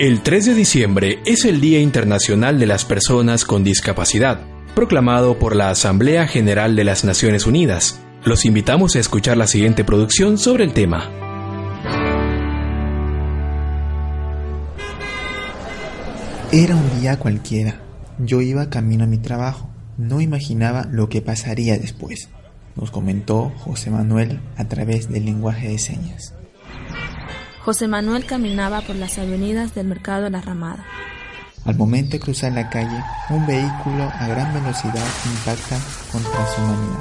El 3 de diciembre es el Día Internacional de las Personas con Discapacidad, proclamado por la Asamblea General de las Naciones Unidas. Los invitamos a escuchar la siguiente producción sobre el tema. Era un día cualquiera. Yo iba camino a mi trabajo. No imaginaba lo que pasaría después, nos comentó José Manuel a través del lenguaje de señas. José Manuel caminaba por las avenidas del mercado de La Ramada. Al momento de cruzar la calle, un vehículo a gran velocidad impacta contra su humanidad.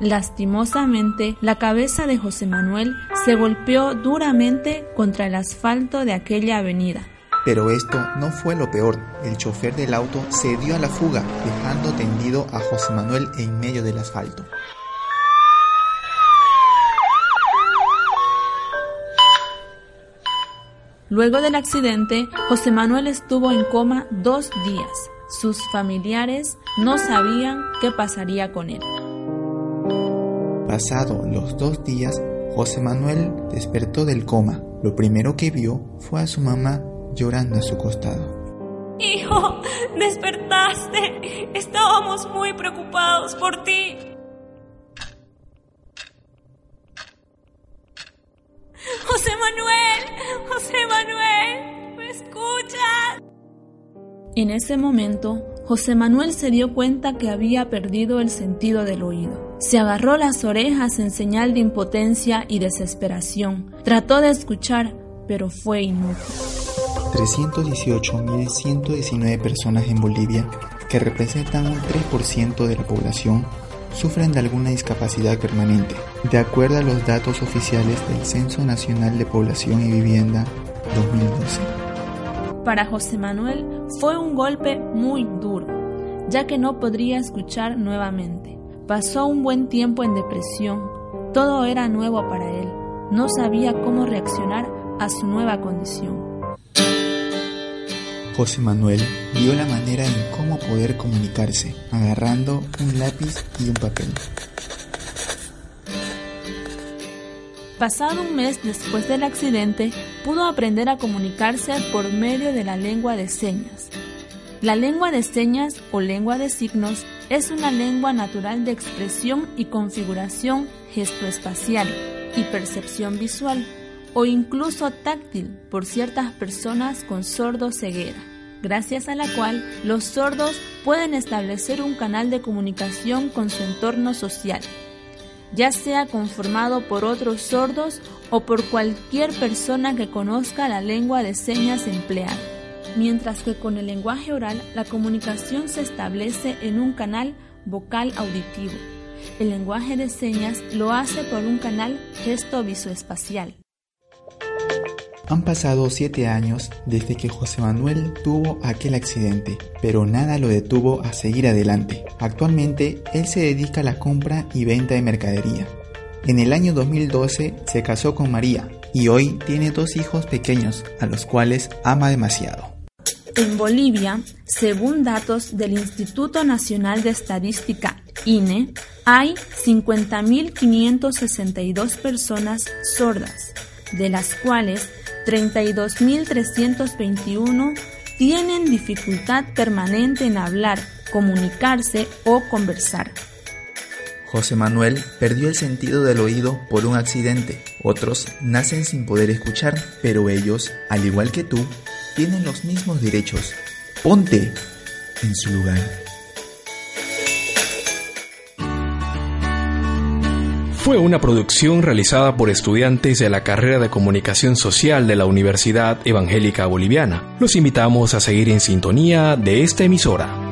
Lastimosamente, la cabeza de José Manuel se golpeó duramente contra el asfalto de aquella avenida. Pero esto no fue lo peor. El chofer del auto se dio a la fuga, dejando tendido a José Manuel en medio del asfalto. Luego del accidente, José Manuel estuvo en coma dos días. Sus familiares no sabían qué pasaría con él. Pasado los dos días, José Manuel despertó del coma. Lo primero que vio fue a su mamá llorando a su costado. Hijo, despertaste. Estábamos muy preocupados por ti. José Manuel, En ese momento, José Manuel se dio cuenta que había perdido el sentido del oído. Se agarró las orejas en señal de impotencia y desesperación. Trató de escuchar, pero fue inútil. 318.119 personas en Bolivia, que representan un 3% de la población, sufren de alguna discapacidad permanente, de acuerdo a los datos oficiales del Censo Nacional de Población y Vivienda 2012. Para José Manuel fue un golpe muy duro, ya que no podría escuchar nuevamente. Pasó un buen tiempo en depresión, todo era nuevo para él, no sabía cómo reaccionar a su nueva condición. José Manuel vio la manera en cómo poder comunicarse, agarrando un lápiz y un papel. Pasado un mes después del accidente, pudo aprender a comunicarse por medio de la lengua de señas. La lengua de señas o lengua de signos es una lengua natural de expresión y configuración gestoespacial y percepción visual o incluso táctil por ciertas personas con sordo ceguera, gracias a la cual los sordos pueden establecer un canal de comunicación con su entorno social, ya sea conformado por otros sordos o por cualquier persona que conozca la lengua de señas empleada. Mientras que con el lenguaje oral la comunicación se establece en un canal vocal auditivo. El lenguaje de señas lo hace por un canal gesto visoespacial. Han pasado siete años desde que José Manuel tuvo aquel accidente, pero nada lo detuvo a seguir adelante. Actualmente, él se dedica a la compra y venta de mercadería. En el año 2012 se casó con María y hoy tiene dos hijos pequeños a los cuales ama demasiado. En Bolivia, según datos del Instituto Nacional de Estadística, INE, hay 50.562 personas sordas, de las cuales 32.321 tienen dificultad permanente en hablar, comunicarse o conversar. José Manuel perdió el sentido del oído por un accidente. Otros nacen sin poder escuchar, pero ellos, al igual que tú, tienen los mismos derechos. Ponte en su lugar. Fue una producción realizada por estudiantes de la carrera de Comunicación Social de la Universidad Evangélica Boliviana. Los invitamos a seguir en sintonía de esta emisora.